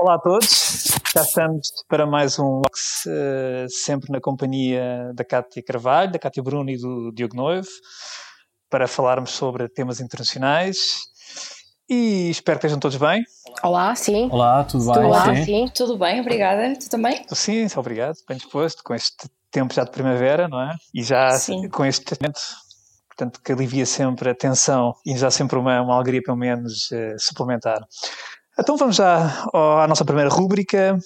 Olá a todos, já estamos para mais um Vox, uh, sempre na companhia da Cátia Carvalho, da Cátia Bruno e do Diogo Noivo, para falarmos sobre temas internacionais e espero que estejam todos bem. Olá, sim. Olá, tudo bem? Olá, sim. sim. Tudo bem, obrigada. Tu também? Sim, obrigado, bem disposto, com este tempo já de primavera, não é? E já sim. com este momento, portanto, que alivia sempre a tensão e já sempre uma, uma alegria, pelo menos, uh, suplementar. Então vamos à nossa primeira rúbrica,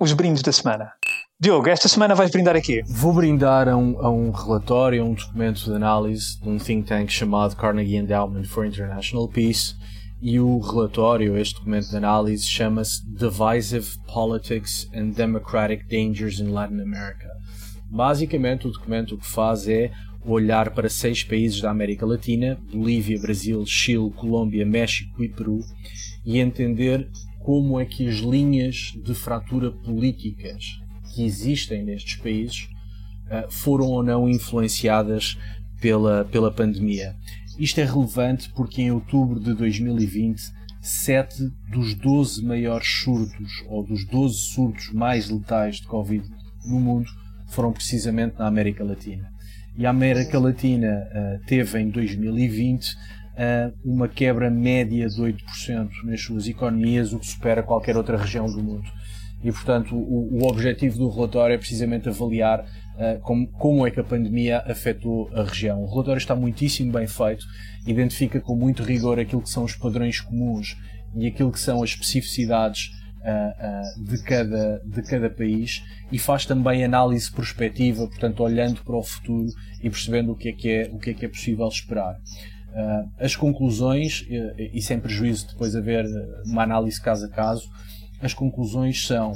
os brindes da semana. Diogo, esta semana vais brindar aqui? Vou brindar a um, a um relatório, a um documento de análise de um think tank chamado Carnegie Endowment for International Peace e o relatório, este documento de análise, chama-se Divisive Politics and Democratic Dangers in Latin America. Basicamente, o documento o que faz é olhar para seis países da América Latina, Bolívia, Brasil, Chile, Colômbia, México e Peru, e entender como é que as linhas de fratura políticas que existem nestes países uh, foram ou não influenciadas pela, pela pandemia. Isto é relevante porque em outubro de 2020, sete dos 12 maiores surtos, ou dos 12 surtos mais letais de Covid no mundo, foram precisamente na América Latina. E a América Latina uh, teve em 2020 uma quebra média de 8% nas suas economias, o que supera qualquer outra região do mundo. E, portanto, o, o objetivo do relatório é precisamente avaliar uh, como, como é que a pandemia afetou a região. O relatório está muitíssimo bem feito, identifica com muito rigor aquilo que são os padrões comuns e aquilo que são as especificidades uh, uh, de, cada, de cada país e faz também análise prospectiva, portanto, olhando para o futuro e percebendo o que é que é, o que é, que é possível esperar. Uh, as conclusões, e sem prejuízo de depois haver uma análise caso a caso, as conclusões são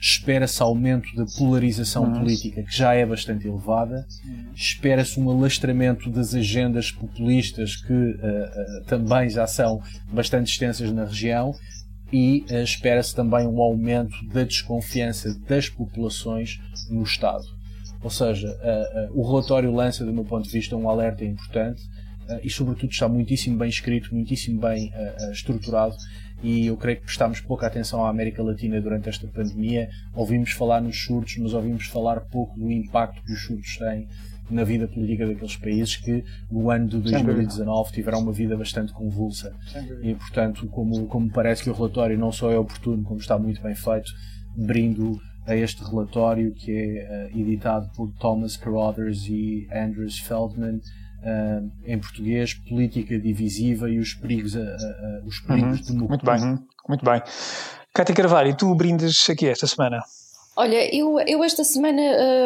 espera-se aumento da polarização uhum. política, que já é bastante elevada, espera-se um alastramento das agendas populistas, que uh, uh, também já são bastante extensas na região, e uh, espera-se também um aumento da desconfiança das populações no Estado. Ou seja, o relatório lança, do meu ponto de vista, um alerta importante e, sobretudo, está muitíssimo bem escrito, muitíssimo bem uh, estruturado. E eu creio que prestámos pouca atenção à América Latina durante esta pandemia. Ouvimos falar nos surtos, mas ouvimos falar pouco do impacto que os surtos têm na vida política daqueles países que no ano de 2019 tiveram uma vida bastante convulsa. E, portanto, como, como parece que o relatório não só é oportuno, como está muito bem feito, brindo a este relatório que é editado por Thomas Carothers e Andrews Feldman uh, em português, política divisiva e os perigos, uh, os perigos uhum. Muito bem, muito bem. Cátia Carvalho, e tu brindes aqui esta semana? Olha, eu, eu esta semana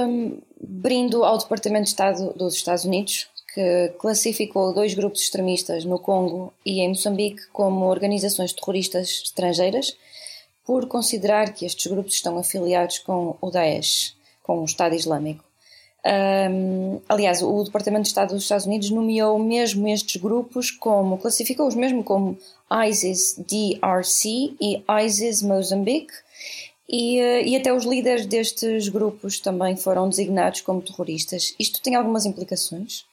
um, brindo ao Departamento de Estado dos Estados Unidos, que classificou dois grupos extremistas no Congo e em Moçambique como organizações terroristas estrangeiras, por considerar que estes grupos estão afiliados com o Daesh, com o Estado Islâmico. Um, aliás, o Departamento de Estado dos Estados Unidos nomeou mesmo estes grupos como, classificou-os mesmo como ISIS DRC e ISIS Mozambique, e, eh, e até os líderes destes grupos também foram designados como terroristas. Isto tem algumas implicações.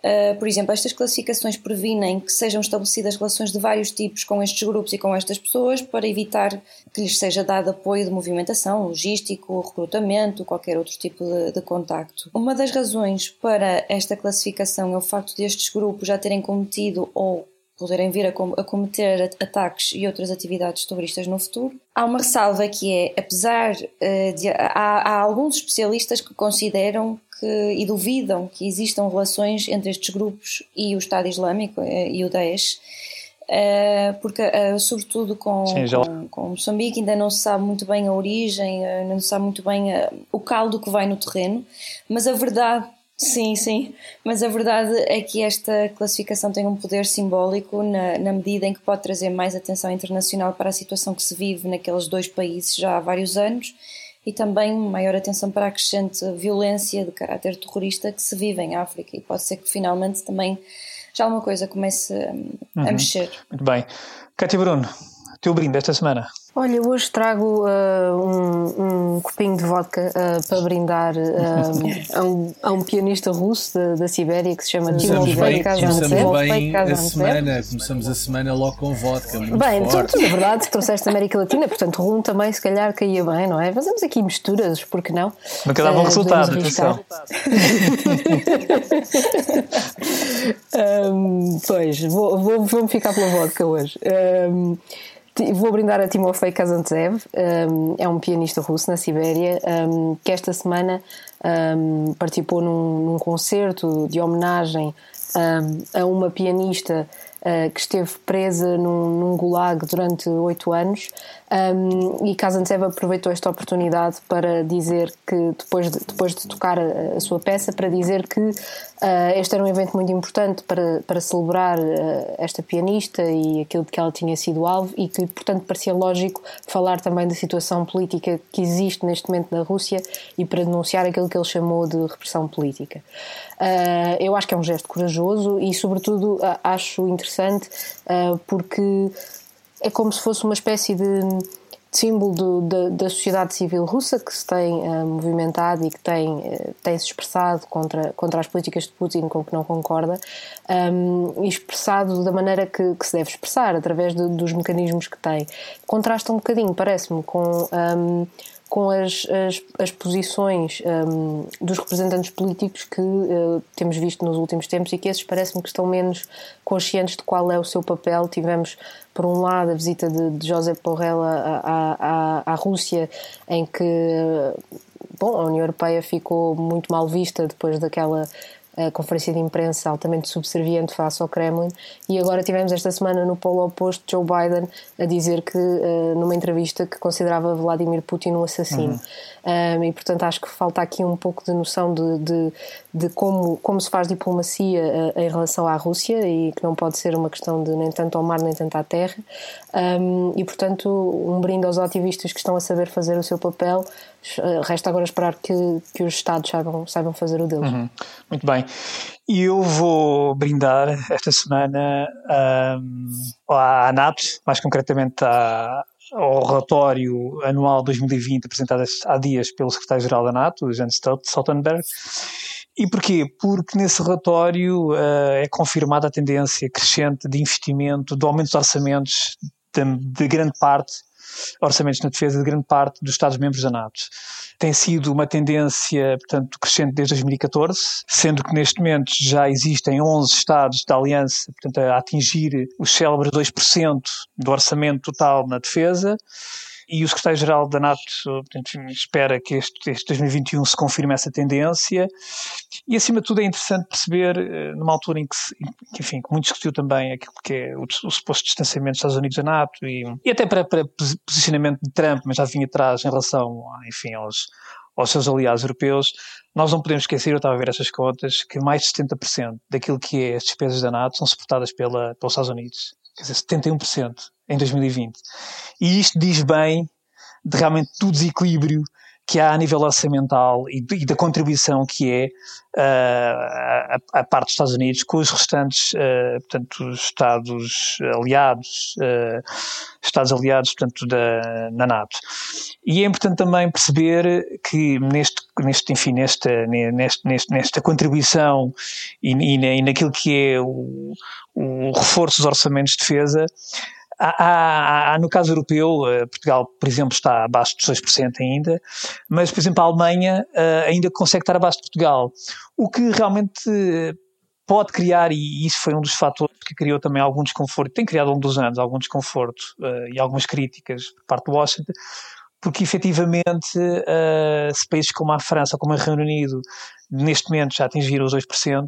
Uh, por exemplo, estas classificações previnem que sejam estabelecidas relações de vários tipos com estes grupos e com estas pessoas para evitar que lhes seja dado apoio de movimentação, logístico, recrutamento, qualquer outro tipo de, de contacto. Uma das razões para esta classificação é o facto destes grupos já terem cometido ou poderem vir a, com, a cometer ataques e outras atividades terroristas no futuro. Há uma ressalva que é, apesar uh, de. Há, há alguns especialistas que consideram que, e duvidam que existam relações entre estes grupos e o Estado Islâmico eh, e o Daesh, eh, porque eh, sobretudo com, Sim, com, com, Moçambique ainda não se sabe muito bem a origem, não se sabe muito bem o caldo que vai no terreno, mas a verdade Sim, sim, mas a verdade é que esta classificação tem um poder simbólico na, na, medida em que pode trazer mais atenção internacional para a situação que se vive naqueles dois países já há vários anos e também maior atenção para a crescente violência de caráter terrorista que se vive em África e pode ser que finalmente também já alguma coisa comece a, uhum. mexer. Muito bem. Cátia Bruno, teu brinde esta semana? Olha, hoje trago uh, um, um, copinho de vodka uh, para brindar uh, a, um, a, um, pianista russo da, da Sibéria que se chama Kazantsev. Começamos bem a semana, começamos a semana logo com vodka, muito Bem, forte. tu, na verdade trouxeste da América Latina, portanto rum também se calhar caía bem, não é? Fazemos aqui misturas, porque não? Nunca dá bom resultado, atenção. um, pois, vou, vou, vou-me ficar pela vodka hoje. Vou brindar a Timofei Kazantsev, um, é um pianista russo na Sibéria, um, que esta semana um, participou num, num, concerto de homenagem a uma pianista uh, que esteve presa num, num gulag durante oito anos um, e Kazantsev aproveitou esta oportunidade para dizer que, depois de, depois de tocar a, a sua peça, para dizer que uh, este era um evento muito importante para, para celebrar uh, esta pianista e aquilo de que ela tinha sido alvo e que, portanto, parecia lógico falar também da situação política que existe neste momento na Rússia e para denunciar aquilo que ele chamou de repressão política. Uh, eu acho que é um gesto corajoso e, sobretudo, acho interessante porque é como se fosse uma espécie de, símbolo do, da, da, sociedade civil russa que se tem uh, movimentado e que tem, uh, tem se expressado contra, contra as políticas de Putin com que não concorda um, e expressado da maneira que, que se deve expressar, através de, dos mecanismos que tem. Contrasta um bocadinho, parece-me, com. Um, com as, as, as posições um, dos representantes políticos que uh, temos visto nos últimos tempos e que esses parece-me que estão menos conscientes de qual é o seu papel. Tivemos, por um lado, a visita de, de José Borrell à, à, à, Rússia, em que bom, a União Europeia ficou muito mal vista depois daquela a conferência de imprensa altamente subserviente face ao Kremlin, e agora tivemos esta semana no polo oposto Joe Biden a dizer que, uh, numa entrevista, que considerava Vladimir Putin um assassino. Uhum. Um, e portanto acho que falta aqui um pouco de noção de, de, de como, como se faz diplomacia uh, em relação à Rússia e que não pode ser uma questão de nem tanto ao mar nem tanto à terra. Um, e portanto, um brinde aos ativistas que estão a saber fazer o seu papel. Uh, resta agora esperar que, que os Estados saibam, saibam fazer o deles. Uhum. Muito bem. E eu vou brindar esta semana um, à NATO, mais concretamente à, ao relatório anual 2020 apresentado há dias pelo secretário-geral da NATO, Jens Stoltenberg. E porquê? Porque nesse relatório uh, é confirmada a tendência crescente de investimento, de aumento dos orçamentos de, de grande parte orçamentos na defesa de grande parte dos Estados-membros da NATO. Tem sido uma tendência, portanto, crescente desde 2014, sendo que neste momento já existem 11 Estados da Aliança, portanto, a atingir os célebres 2% do orçamento total na defesa e o secretário-geral da NATO espera que este, este 2021 se confirme essa tendência. E acima de tudo é interessante perceber eh, numa altura em que, enfim, muito discutiu também aquilo que é o, o suposto distanciamento dos Estados Unidos da NATO e, e até para, para posicionamento de Trump, mas já vinha atrás em relação, enfim, aos, aos seus aliados europeus, nós não podemos esquecer, eu estava a ver essas contas, que mais de 70% daquilo que é as despesas da NATO são suportadas pela, pelos Estados Unidos. Quer dizer, 71% em 2020. E isto diz bem de realmente do desequilíbrio que há a nível orçamental e, e da contribuição que é uh, a, a, parte dos Estados Unidos com os restantes, uh, portanto, os Estados aliados, uh, Estados aliados, portanto, da, na NATO. E é importante também perceber que neste, neste enfim, nesta, neste, neste, nesta contribuição e, e, e naquilo que é o, o reforço dos orçamentos de defesa, Há, há, no caso europeu, eh, Portugal, por exemplo, está abaixo dos 6% ainda, mas, por exemplo, a Alemanha uh, ainda consegue estar abaixo de Portugal. O que realmente pode criar, e isso foi um dos fatores que criou também algum desconforto, tem criado ao longo dos anos algum desconforto e algumas críticas por parte do Washington, porque efetivamente se países como a França como o Reino Unido neste momento já atingiram os 2%,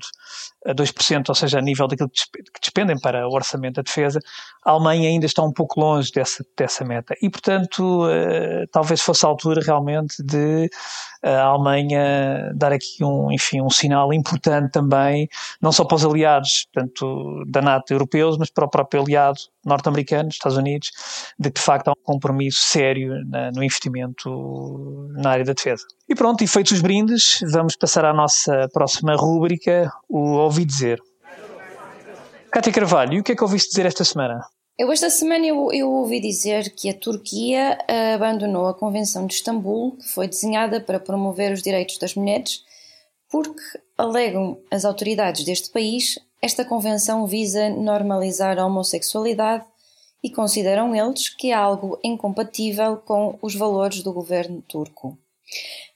2%, ou seja, a nível daquilo que despendem para o orçamento da defesa, a Alemanha ainda está um pouco longe dessa, dessa meta. E, portanto, uh, talvez fosse a altura realmente de a Alemanha dar aqui um, enfim, um sinal importante também, não só para os aliados, portanto, da NATO europeus, mas para o próprio aliado norte-americano, Estados Unidos, de que de facto há um compromisso sério na, no investimento na área da defesa. E pronto, e feitos os brindes, vamos passar à nossa próxima rúbrica, o Ouvi Dizer. Cátia Carvalho, e o que é que ouviste dizer esta semana? Eu esta semana eu, eu, ouvi dizer que a Turquia abandonou a Convenção de Istambul, que foi desenhada para promover os direitos das mulheres, porque, alegam as autoridades deste país, esta convenção visa normalizar a homossexualidade e consideram eles que é algo incompatível com os valores do governo turco.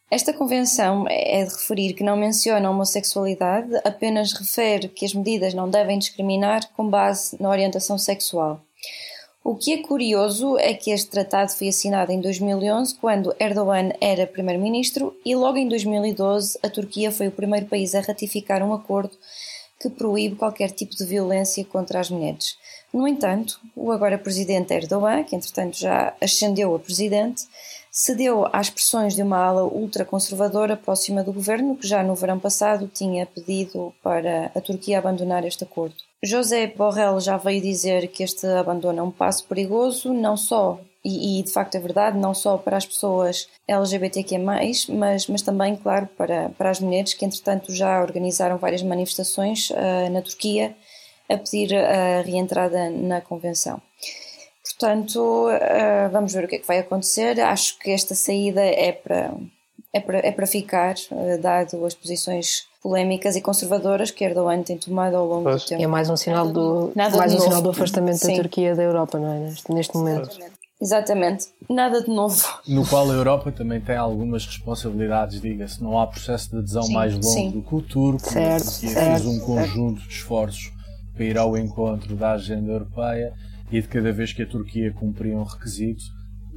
Esta convenção é de referir que não menciona a homossexualidade, apenas refere que as medidas não devem discriminar com base na orientação sexual. O que é curioso é que este tratado foi assinado em 2011, quando Erdogan era primeiro-ministro, e logo em 2012 a Turquia foi o primeiro país a ratificar um acordo que proíbe qualquer tipo de violência contra as mulheres. No entanto, o agora presidente Erdogan, que entretanto já ascendeu a presidente, cedeu às pressões de uma ala ultraconservadora próxima do governo, que já no verão passado tinha pedido para a Turquia abandonar este acordo. José Borrell já veio dizer que este abandono é um passo perigoso, não só, e, e, de facto é verdade, não só para as pessoas LGBTQ+, mas, mas também, claro, para, para as mulheres que entretanto já organizaram várias manifestações uh, na Turquia a pedir a reentrada na Convenção. Portanto, uh, vamos ver o que é que vai acontecer. Acho que esta saída é para, é para, é para ficar, uh, dado as posições polémicas e conservadoras que Erdogan tem tomado ao longo pois. do tempo. É mais um sinal do, Nada mais um sinal do afastamento Sim. da Turquia da Europa, não é? Neste, neste momento. Exatamente. Nada de novo. No qual a Europa também tem algumas responsabilidades, diga-se. Não há processo de adesão sim, mais longo sim. do que o turco. Certo, que certo, fez um conjunto de esforços para ir ao encontro da agenda europeia e de cada vez que a Turquia cumpria um requisito,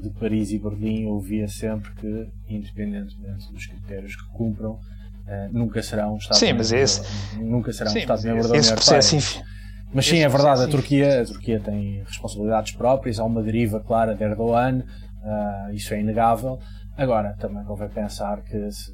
de Paris e Berlim ouvia sempre que, independentemente dos critérios que cumpram, eh, nunca será um Estado sim, mas esse, nunca será um Estado membro da União Europeia. Mas sim, é verdade, a Turquia, a Turquia tem responsabilidades próprias, há uma deriva clara de Erdogan, uh, isso é inegável. Agora, também convém pensar que se,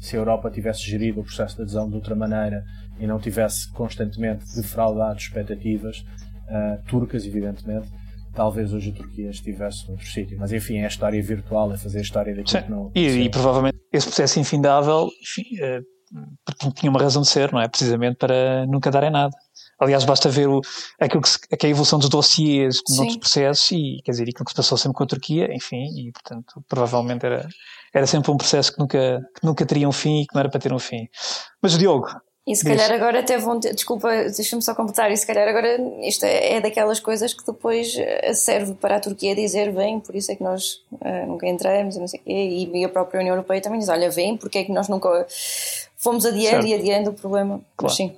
se, a Europa tivesse gerido o processo de adesão de outra maneira e não tivesse constantemente defraudado expectativas uh, turcas, evidentemente, talvez hoje a Turquia estivesse noutro sítio. Mas enfim, é a história virtual, é fazer a história daquilo que não. E, e, provavelmente esse processo infindável enfim, uh, tinha uma razão de ser, não é? Precisamente para nunca darem nada. Aliás, basta ver o, aquilo que, se, que é a evolução dos dossiês noutros processos e, quer dizer, aquilo que se passou sempre com a Turquia, enfim, e portanto, provavelmente era, era sempre um processo que nunca, que nunca teria um fim e que não era para ter um fim. Mas, Diogo, e se calhar agora até vão ter, desculpa, deixa-me só completar, e se calhar agora isto é, é, daquelas coisas que depois eh, serve para a Turquia dizer, vem, por isso é que nós uh, nunca entramos, e, não sei, e, e a própria União Europeia também diz, olha, vem, porque é que nós nunca fomos adiando certo. e adiando o problema. Claro. Mas sim.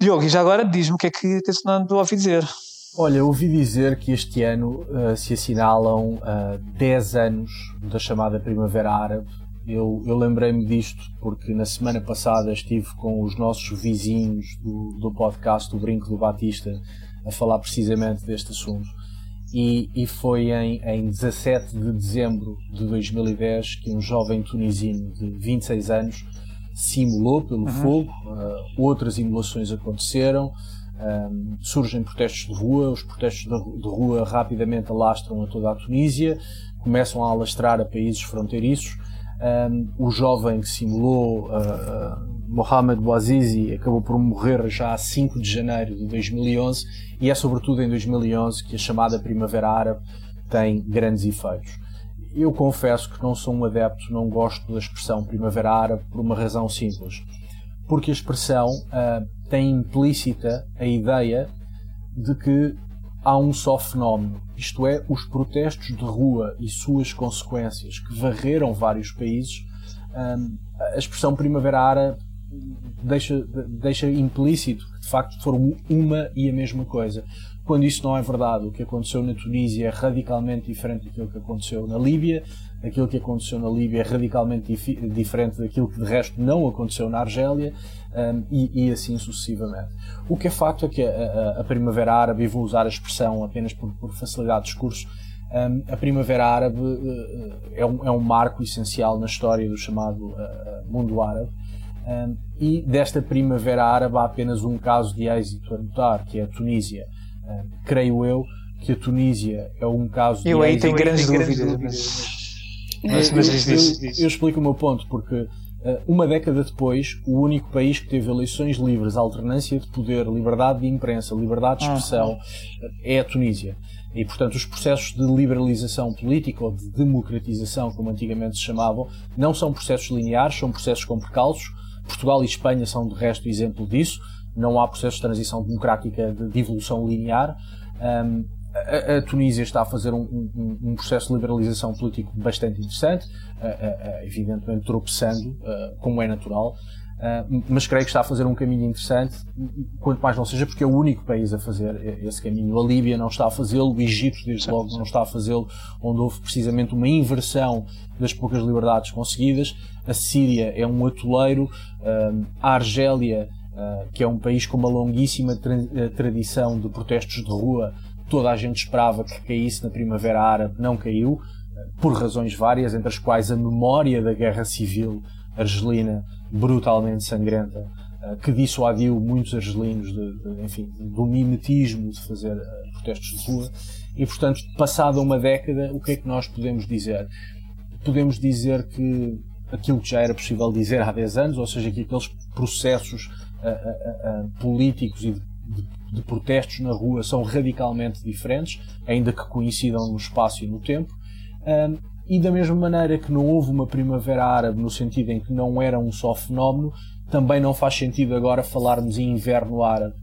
Diogo, e já agora diz-me o que é que tens a ouvir dizer. Olha, ouvi dizer que este ano uh, se assinalam uh, 10 anos da chamada Primavera Árabe eu, eu lembrei-me disto porque na semana passada estive com os nossos vizinhos do, do podcast do Brinco do Batista a falar precisamente deste assunto. E, e foi em, em 17 de dezembro de 2010 que um jovem tunisino de 26 anos simulou pelo uhum. fogo, uh, outras imolações aconteceram, um, surgem protestos de rua, os protestos de, de, rua rapidamente alastram a toda a Tunísia, começam a alastrar a países fronteiriços um, o jovem que simulou, uh, uh, Mohamed Bouazizi, acabou por morrer já a 5 de janeiro de 2011 e é sobretudo em 2011 que a chamada Primavera Árabe tem grandes efeitos. Eu confesso que não sou um adepto, não gosto da expressão Primavera Árabe por uma razão simples. Porque a expressão uh, tem implícita a ideia de que há um só fenómeno, isto é, os protestos de rua e suas consequências que varreram vários países. a expressão Primavera Árabe deixa, deixa implícito que de facto foram uma e a mesma coisa. Quando isso não é verdade, o que aconteceu na Tunísia é radicalmente diferente daquilo que aconteceu na Líbia, aquilo que aconteceu na Líbia é radicalmente dif diferente daquilo que de resto não aconteceu na Argélia um, e, e, assim sucessivamente. O que é facto é que a, a, a Primavera Árabe, e vou usar a expressão apenas por, por facilidade de discurso, um, a Primavera Árabe uh, é, um, é um marco essencial na história do chamado uh, mundo árabe. Um, e desta Primavera Árabe há apenas um caso de êxito a notar, que é a Tunísia. creio eu que a Tunísia é um caso de eu êxito. Eu aí tenho grandes dúvidas. Mas, mas, mas eu, eu, eu, explico o meu ponto, porque eh, uma década depois, o único país que teve eleições livres, alternância de poder, liberdade de imprensa, liberdade de expressão, ah. é a Tunísia. E, portanto, os processos de liberalização política ou de democratização, como antigamente se chamavam, não são processos lineares, são processos com percalços. Portugal e Espanha são, de resto, exemplo disso. Não há processos de transição democrática de, evolução linear. Um, a, a, Tunísia está a fazer um, um, um, processo de liberalização político bastante interessante, uh, uh, evidentemente tropeçando, como é natural, mas creio que está a fazer um caminho interessante, quanto mais não seja porque é o único país a fazer esse caminho. A Líbia não está a fazê-lo, o Egito, desde logo, não está a fazê-lo, onde houve precisamente uma inversão das poucas liberdades conseguidas. A Síria é um atoleiro, a Argélia, que é um país com uma longuíssima tra tradição de protestos de rua, toda a gente esperava que caísse na Primavera Árabe, não caiu, por razões várias, entre as quais a memória da guerra civil argelina brutalmente sangrenta, eh, que dissuadiu muitos argelinos de, de, enfim, do mimetismo de fazer eh, protestos de rua. E, portanto, passada uma década, o que é que nós podemos dizer? Podemos dizer que aquilo que já era possível dizer há 10 anos, ou seja, que aqueles processos uh, políticos e de de protestos na rua são radicalmente diferentes, ainda que coincidam no espaço e no tempo. Um, e da mesma maneira que não houve uma primavera árabe no sentido em que não era um só fenómeno, também não faz sentido agora falarmos em inverno árabe.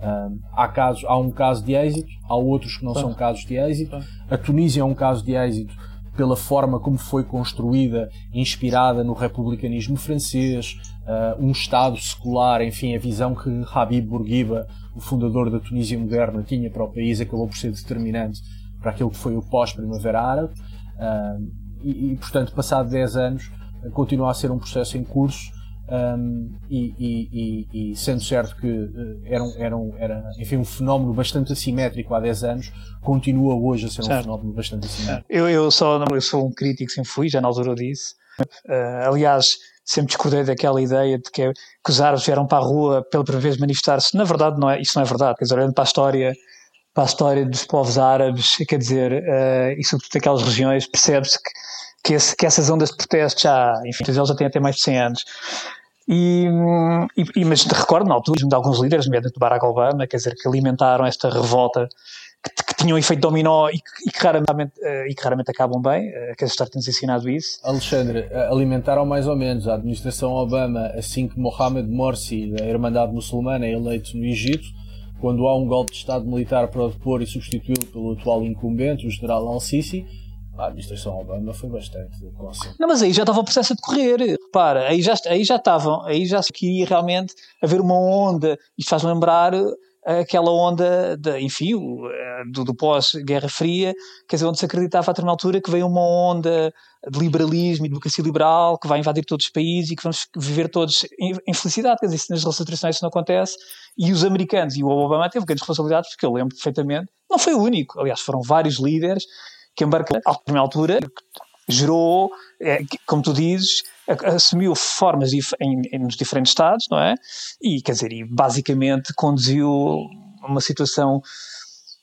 Um, há, casos, há um caso de êxito, há outros que não são casos de êxito. A Tunísia é um caso de êxito pela forma como foi construída, inspirada no republicanismo francês, uh, um Estado secular, enfim, a visão que Habib Bourguiba, o fundador da Tunísia moderna, tinha para o país, acabou por ser determinante para aquilo que foi o pós-Primavera Árabe. Uh, e, e, portanto, passado 10 anos, continua a ser um processo em curso. Um, e, e, e, sendo certo que uh, era, um, era, um, era enfim, um fenómeno bastante assimétrico há 10 anos, continua hoje a ser certo. um fenómeno bastante assimétrico. Eu, eu, só, eu sou um crítico, sempre fui, já na altura disse. Uh, aliás, sempre discordei daquela ideia de que, que os árabes vieram para a rua pela primeira vez manifestar-se. Na verdade, não é, isso não é verdade. Quer dizer, olhando para a história, para a história dos povos árabes, quer dizer, uh, e sobretudo daquelas regiões, percebe-se que, que, que, essas ondas de protesto já, enfim, eles já têm até mais de 100 anos. E, e, mas recordo na altura de alguns líderes, nomeadamente do Barack Obama, quer dizer, que alimentaram esta revolta tinham um efeito dominó e que, e que raramente, uh, e que raramente acabam bem, uh, que a história tem-nos ensinado isso. Alexandre, eh, alimentaram mais ou menos a administração Obama assim que Mohamed Morsi, da Irmandade Muçulmana, é eleito no Egito, quando há um golpe de Estado militar para o depor e substituí-lo pelo atual incumbente, o general Al-Sisi, a administração Obama foi bastante consciente. Não, mas aí já estava o processo a decorrer. Repara, aí já, aí já estavam, aí já se queria realmente haver uma onda. Isto faz lembrar aquela onda, de, enfim, eh, do, do pós-Guerra Fria, quer dizer, onde se acreditava a determinada altura que veio uma onda de liberalismo e democracia liberal que vai invadir todos os países e que vamos viver todos em, em felicidade. Quer dizer, nas relações internacionais isso não acontece. E os americanos, e o Obama teve grandes responsabilidades, porque eu lembro perfeitamente, não foi o único, aliás, foram vários líderes que embarcaram a determinada altura, gerou, é, como tu dizes, assumiu formas em, em, nos diferentes estados, não é? E, quer dizer, e basicamente conduziu uma situação,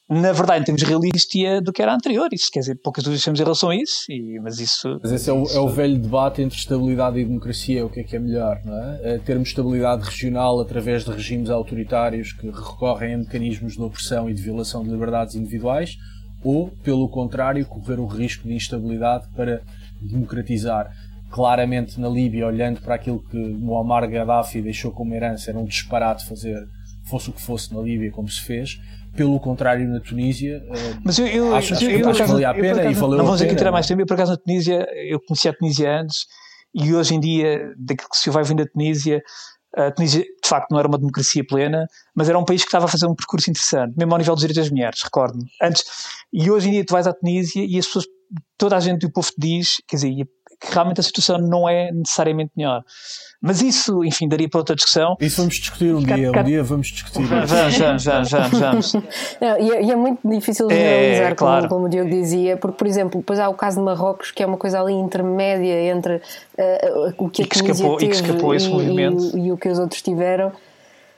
na verdade, em termos realistas, do que era anterior. Isso, quer dizer, poucas dúvidas temos em relação a isso, e, mas isso... Mas esse é o, é o, velho debate entre estabilidade e democracia, o que é que é melhor, não é? é termos estabilidade regional através de regimes autoritários que recorrem a mecanismos de opressão e de violação de liberdades individuais, ou, pelo contrário, correr o risco de instabilidade para democratizar claramente na Líbia, olhando para aquilo que Muammar Gaddafi deixou como herança, era um disparate fazer, fosse o que fosse na Líbia, como se fez. Pelo contrário, na Tunísia, eh, mas eu, eu, acho, eu, eu, acho que valia a pena acaso, e valeu Não vamos aqui tirar mais tempo. Eu, por acaso, na Tunísia, eu conhecia a Tunísia antes e hoje em dia, daquilo que se vai vindo da Tunísia, A Tunísia, de facto, não era uma democracia plena, mas era um país que estava a fazer um percurso interessante, mesmo ao nível dos direitos das mulheres, recordo-me. Antes, e hoje em dia tu vais à Tunísia e as pessoas, toda a gente do povo te diz, quer dizer, que realmente a situação não é necessariamente melhor. Mas isso, enfim, daria para outra discussão. Isso vamos discutir um dia, um dia vamos discutir. Vamos, vamos, vamos, vamos. vamos. Não, e, é, e, é, muito difícil de generalizar, é, claro. como, como o Diogo dizia, porque, por exemplo, depois há o caso de Marrocos, que é uma coisa ali intermédia entre uh, o que a Tunísia escapou, teve e, e, e, e o que os outros tiveram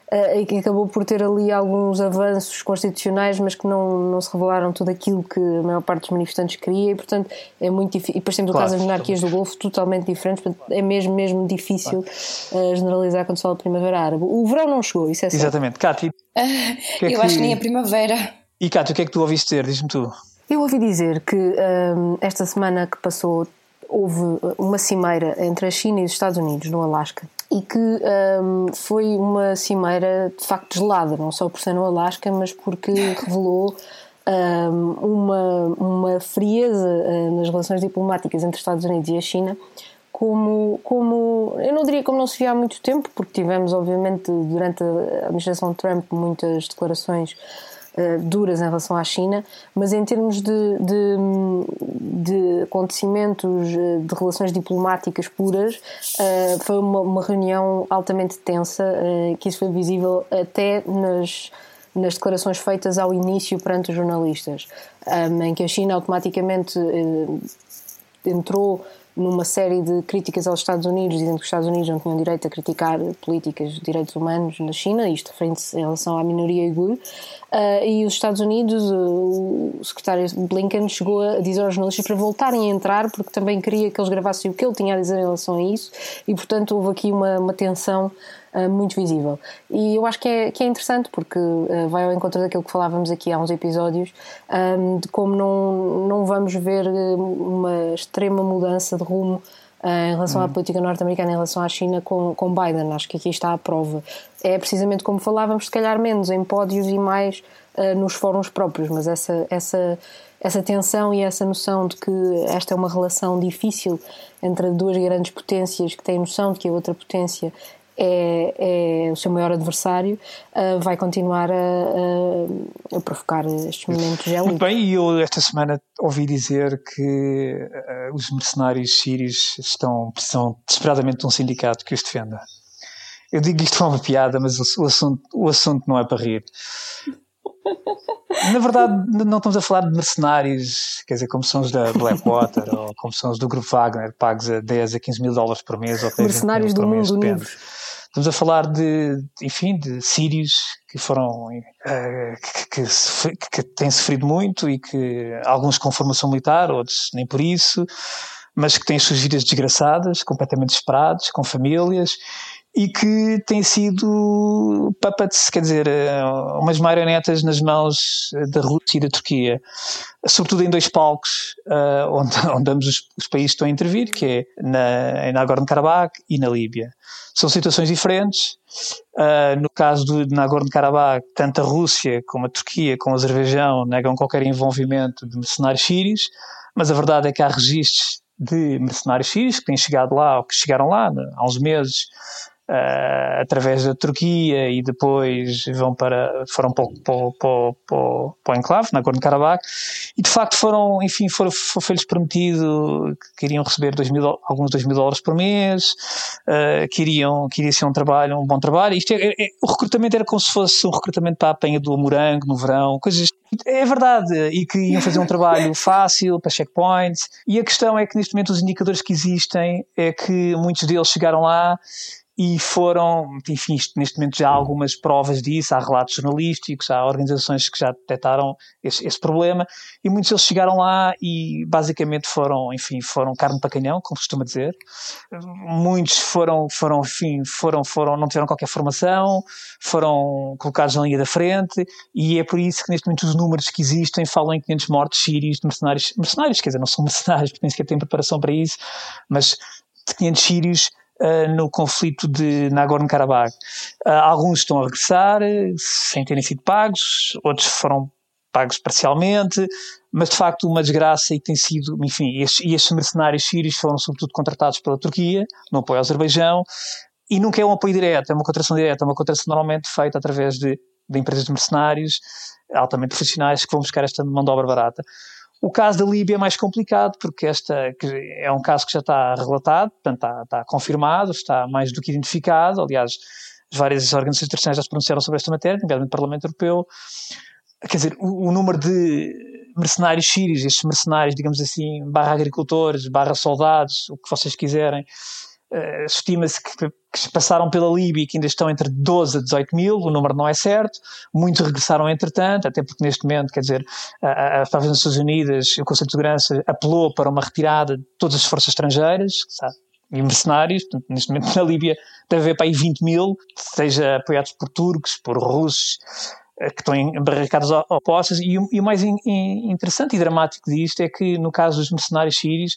e que acabou por ter ali alguns avanços constitucionais, mas que não, não se revelaram tudo aquilo que a maior parte dos manifestantes queria, e portanto é muito difícil. E depois temos claro, o caso das monarquias do Golfo, totalmente diferentes, portanto é mesmo, mesmo difícil claro. uh, generalizar quando se fala de primavera árabe. O verão não chegou, isso é certo. Exatamente. Cátia. Uh, é eu que... acho que nem a primavera. E Cátia, o que é que tu ouviste dizer? Diz-me tu. Eu ouvi dizer que um, esta semana que passou houve uma cimeira entre a China e os Estados Unidos no Alasca e que um, foi uma cimeira de facto gelada, não só por ser no Alasca, mas porque revelou um, uma, uma frieza uh, nas relações diplomáticas entre os Estados Unidos e a China, como, como eu não diria como não se via há muito tempo, porque tivemos, obviamente, durante a administração Trump, muitas declarações uh, duras em relação à China, mas em termos de, de, de acontecimentos, eh, de relações diplomáticas puras, uh, foi uma, uma, reunião altamente tensa, uh, que isso foi visível até nas nas declarações feitas ao início perante os jornalistas, um, em que a China automaticamente entrou numa série de críticas aos Estados Unidos, dizendo que os Estados Unidos não tinham direito a criticar políticas de direitos humanos na China, isto frente em relação à minoria uigur, uh, e os Estados Unidos, o secretário Blinken chegou a dizer aos jornalistas para voltarem a entrar, porque também queria que eles gravassem o que ele tinha a dizer em relação a isso, e portanto houve aqui uma, uma tensão muito visível. E eu acho que é, que é interessante porque uh, vai ao encontro daquilo que falávamos aqui há uns episódios, um, de como não, não vamos ver uma extrema mudança de rumo uh, em relação hum. à política norte-americana, em relação à China com, com Biden. Acho que aqui está a prova. É precisamente como falávamos, se calhar menos em pódios e mais nos fóruns próprios, mas essa. essa essa tensão e essa noção de que esta é uma relação difícil entre duas grandes potências que têm noção de que a outra potência é, é o seu maior adversário, uh, vai continuar a, a, a, provocar estes momentos gélidos. Muito bem, e eu esta semana ouvi dizer que uh, os mercenários sírios estão, precisam desesperadamente de um sindicato que os defenda. Eu digo isto como uma piada, mas o, o, assunto, o assunto não é para rir. Na verdade, não estamos a falar de mercenários, quer dizer, como são os da Blackwater ou como são os do Grupo Wagner, pagos a 10 a 15 mil dólares por mês. Ou mercenários do mundo unidos. Estamos a falar de, enfim, de sírios que foram, uh, que, que, que, têm sofrido muito e que alguns com formação militar, outros nem por isso, mas que têm suas vidas desgraçadas, completamente desesperados, com famílias e que têm sido puppets, quer dizer, eh, umas marionetas nas mãos da Rússia e da Turquia, sobretudo em dois palcos uh, onde, onde ambos os, os, países estão a intervir, que é na, em Nagorno-Karabakh e na Líbia. São situações diferentes. Uh, no caso de Nagorno-Karabakh, tanto a Rússia como a Turquia, como o Azerbaijão, negam qualquer envolvimento de mercenários sírios, mas a verdade é que há registros de mercenários sírios que têm chegado lá, ou que chegaram lá há uns meses, uh, através da Turquia e depois vão para, foram para, para, para, para, para o enclave, na Nagorno-Karabakh, e de facto foram, enfim, foram, foi-lhes prometido que iriam receber dois mil, alguns 2 mil dólares por mês, uh, que, iriam, que iria ser um trabalho, um bom trabalho. Isto é, é, o recrutamento era como se fosse um recrutamento para a apanha do morango no verão, coisas é verdade, e que iam fazer um trabalho fácil para checkpoints. E a questão é que neste momento os indicadores que existem é que muitos deles chegaram lá e foram, enfim, neste momento já há algumas provas disso, há relatos jornalísticos, há organizações que já detectaram esse, esse, problema, e muitos deles chegaram lá e basicamente foram, enfim, foram carne para canhão, como costuma dizer. Muitos foram, foram, enfim, foram, foram, não tiveram qualquer formação, foram colocados na linha da frente, e é por isso que neste momento os números que existem falam em 500 mortes sírios de mercenários, mercenários, quer dizer, não são mercenários, porque nem sequer têm preparação para isso, mas de 500 sírios uh, no conflito de Nagorno-Karabakh. Uh, alguns estão a regressar sem terem sido pagos, outros foram pagos parcialmente, mas de facto uma desgraça e tem sido, enfim, estes, estes mercenários sírios foram sobretudo contratados pela Turquia, no apoio ao Azerbaijão, e nunca é um apoio direto, é uma contratação direta, é uma contratação normalmente feita através de, de empresas de mercenários altamente profissionais que vão buscar esta mão de obra barata. O caso da Líbia é mais complicado, porque esta é um caso que já está relatado, portanto está, está confirmado, está mais do que identificado. Aliás, várias organizações internacionais já se pronunciaram sobre esta matéria, nomeadamente o Parlamento Europeu. Quer dizer, o, o número de mercenários sírios, estes mercenários, digamos assim, barra agricultores, barra soldados, o que vocês quiserem, Uh, Estima-se que, que, passaram pela Líbia e que ainda estão entre 12 a 18 mil, o número não é certo. Muitos regressaram entretanto, até porque neste momento, quer dizer, as Nações Unidas, o Conselho de Segurança apelou para uma retirada de todas as forças estrangeiras, sabe? e mercenários, portanto, neste momento na Líbia deve haver para aí 20 mil, seja apoiados por turcos, por russos, eh, que estão embarracados opostas, e, e o mais in, in, interessante e dramático disto é que no caso dos mercenários sírios,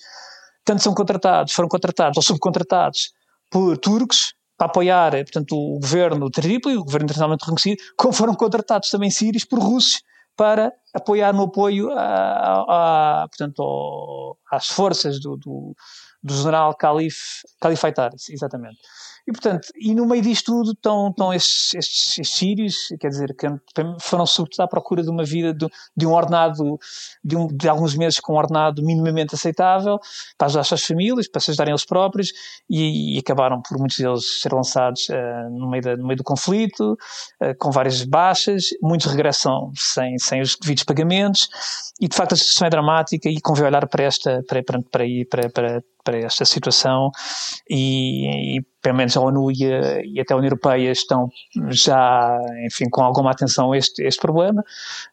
tanto são contratados, foram contratados ou subcontratados por turcos para apoiar, eh, portanto, o governo Trípoli, o governo internacionalmente reconhecido, como foram contratados também sírios por russos para apoiar no apoio a, a, a portanto, ao, às forças do, do, do general Calif, Calif exatamente. E, portanto, e no meio disto tudo estão, estão estes, estes, estes sírios, quer dizer, que foram sobretudo à procura de uma vida, de, de um ordenado, de, um, de, alguns meses com um ordenado minimamente aceitável, para ajudar as suas famílias, para se ajudarem eles próprios, e, e acabaram por muitos deles ser lançados uh, no, meio da, no meio do conflito, uh, com várias baixas, muitos regressam sem, sem os devidos pagamentos, e de facto a situação é dramática e convém olhar para esta, para, para, para, para, para para esta situação e, e pelo menos a ONU e, a, e, até a União Europeia estão já, enfim, com alguma atenção a este, este problema,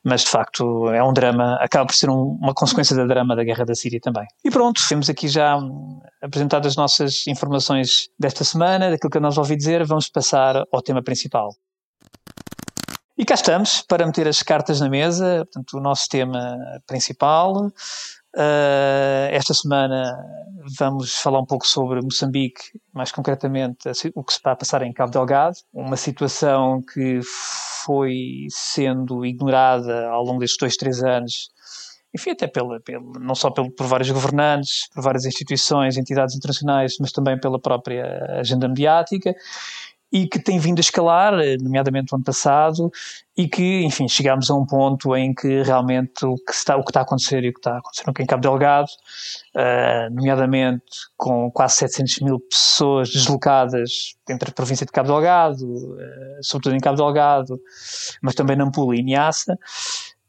mas de facto é um drama, acaba por ser um, uma consequência da drama da guerra da Síria também. E pronto, temos aqui já apresentado as nossas informações desta semana, daquilo que eu nos ouvi dizer, vamos passar ao tema principal. E cá estamos para meter as cartas na mesa, portanto, o nosso tema principal, Uh, esta semana vamos falar um pouco sobre Moçambique, mais concretamente o que se está a passar em Cabo Delgado, uma situação que foi sendo ignorada ao longo destes dois, três anos, enfim, até pela, pela, não só pelo, por vários governantes, por várias instituições, entidades internacionais, mas também pela própria agenda mediática e que tem vindo a escalar, eh, nomeadamente o ano passado, e que, enfim, chegámos a um ponto em que realmente o que está, o que está a acontecer e o que está a acontecer em Cabo Delgado, uh, nomeadamente com quase 700 mil pessoas deslocadas entre a província de Cabo Delgado, uh, sobretudo em Cabo Delgado, mas também Nampula e Niassa,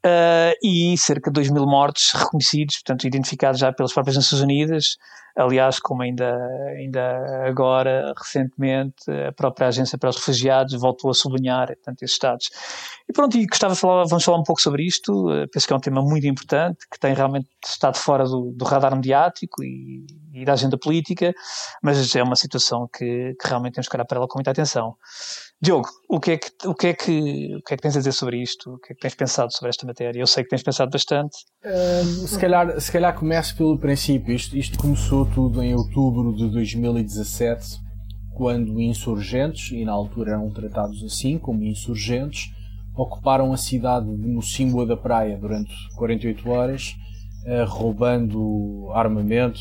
Uh, e cerca de 2 mil mortos reconhecidos, portanto, identificados já pelas próprias Nações Unidas. Aliás, como ainda, ainda agora, recentemente, a própria Agência para os Refugiados voltou a sublinhar portanto, esses dados. E pronto, e gostava de falar, vamos falar um pouco sobre isto. Uh, penso que é um tema muito importante, que tem realmente estado fora do, do radar mediático e, e, da agenda política, mas é uma situação que, que realmente temos que olhar para ela com muita atenção. Diogo, o que, é que, o, que é que, o que é que tens a dizer sobre isto? O que é que tens pensado sobre esta matéria? Eu sei que tens pensado bastante. Uh, se, calhar, se calhar começo pelo princípio. Isto, isto começou tudo em outubro de 2017, quando insurgentes, e na altura eram tratados assim, como insurgentes, ocuparam a cidade de Mocimboa da Praia durante 48 horas, uh, roubando armamento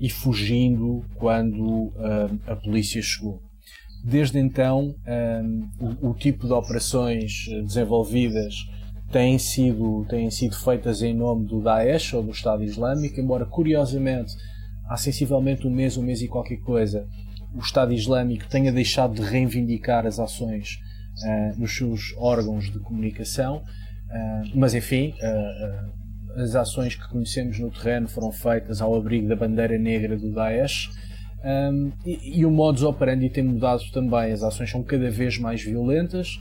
e fugindo quando uh, a polícia chegou. Desde então, um, o, o, tipo de operações desenvolvidas têm sido, têm sido feitas em nome do Daesh ou do Estado Islâmico, embora curiosamente há sensivelmente um mês, um mês e qualquer coisa, o Estado Islâmico tenha deixado de reivindicar as ações uh, nos seus órgãos de comunicação, uh, mas enfim, uh, as ações que conhecemos no terreno foram feitas ao abrigo da bandeira negra do Daesh um, e, e, o modus operandi tem mudado também, as ações são cada vez mais violentas.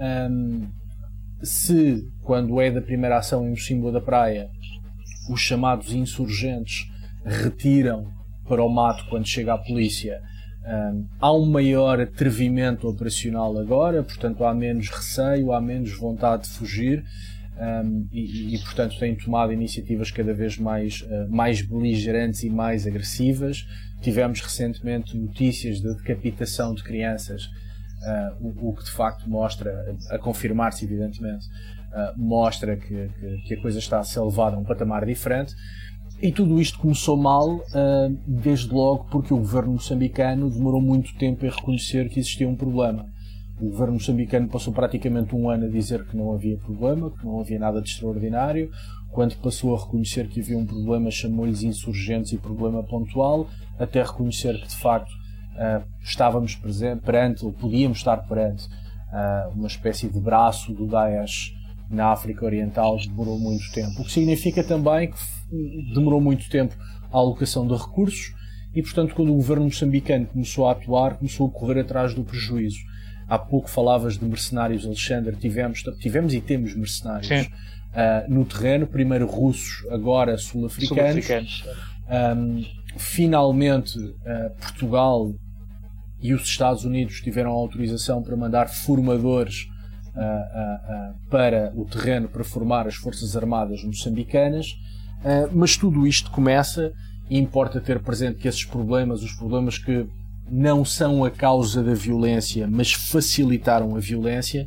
Um, se, quando é da primeira ação em símbolo da praia, os chamados insurgentes retiram para o mato quando chega a polícia, um, há um maior atrevimento operacional agora, portanto há menos receio, há menos vontade de fugir. Um, e, e, portanto têm tomado iniciativas cada vez mais, uh, mais beligerantes e mais agressivas. Tivemos recentemente notícias de decapitação de crianças, uh, o, o, que de facto mostra, a confirmar-se evidentemente, uh, mostra que, que, que, a coisa está a ser levada a um patamar diferente. E tudo isto começou mal, desde logo porque o governo moçambicano demorou muito tempo a reconhecer que existia um problema. O governo moçambicano passou praticamente um ano a dizer que não havia problema, que não havia nada de extraordinário. Quando passou a reconhecer que havia um problema, chamou-lhes insurgentes e problema pontual, até reconhecer que de facto uh, estávamos perante, ou podíamos estar perante, uh, uma espécie de braço do Daesh na África Oriental, demorou muito tempo. O que significa também que demorou muito tempo a alocação de recursos e, portanto, quando o governo moçambicano começou a atuar, começou a correr atrás do prejuízo. Há pouco falavas de mercenários, Alexandre. Tivemos, tivemos e temos mercenários uh, no terreno, primeiro russos, agora sul-africanos. Sul um, finalmente, uh, Portugal e os Estados Unidos tiveram autorização para mandar formadores uh, para o terreno para formar as Forças Armadas moçambicanas. mas tudo isto começa e importa ter presente que esses problemas, os problemas que não são a causa da violência, mas facilitaram a violência,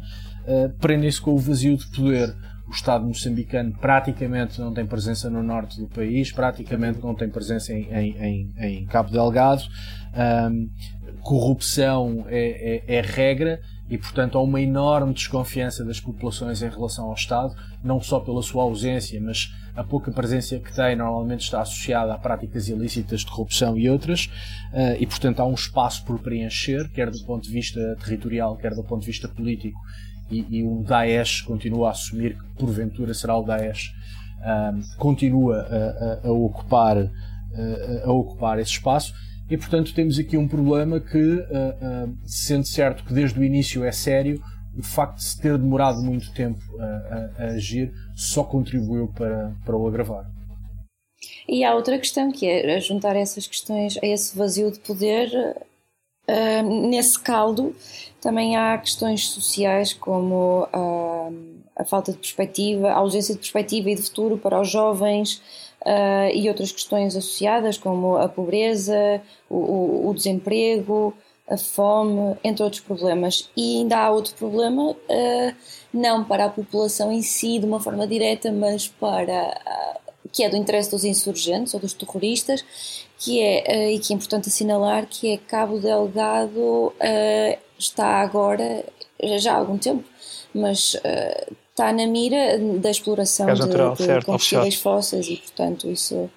prendem-se com o vazio de poder. O Estado moçambicano praticamente não tem presença no norte do país, praticamente não tem presença em, em, em, em Cabo Delgado. Um, corrupção é, é, é regra e, portanto, há uma enorme desconfiança das populações em relação ao Estado, não só pela sua ausência, mas a pouca presença que tem normalmente está associada a práticas ilícitas de corrupção e outras, eh, e, portanto, há um espaço por preencher, quer do ponto de vista territorial, quer do ponto de vista político, e, e o Daesh continua a assumir que, porventura, será o Daesh, um, continua a, a, a ocupar, a, a ocupar esse espaço e portanto temos aqui um problema que, uh, uh, sendo certo que desde o início é sério, o facto de se ter demorado muito tempo a, a, a agir só contribuiu para, para o agravar. E há outra questão que é juntar essas questões a esse vazio de poder. Nesse caldo também há questões sociais como a falta de perspectiva, a ausência de perspectiva e de futuro para os jovens, uh, e outras questões associadas, como a pobreza, o, o, o, desemprego, a fome, entre outros problemas. E ainda há outro problema, uh, não para a população em si de uma forma direta, mas para. Que é do interesse dos insurgentes ou dos terroristas, que é, e que é importante assinalar, que é Cabo Delgado está agora, já há algum tempo, mas está na mira da exploração de, natural, de certo, combustíveis fósseis e, portanto, isso.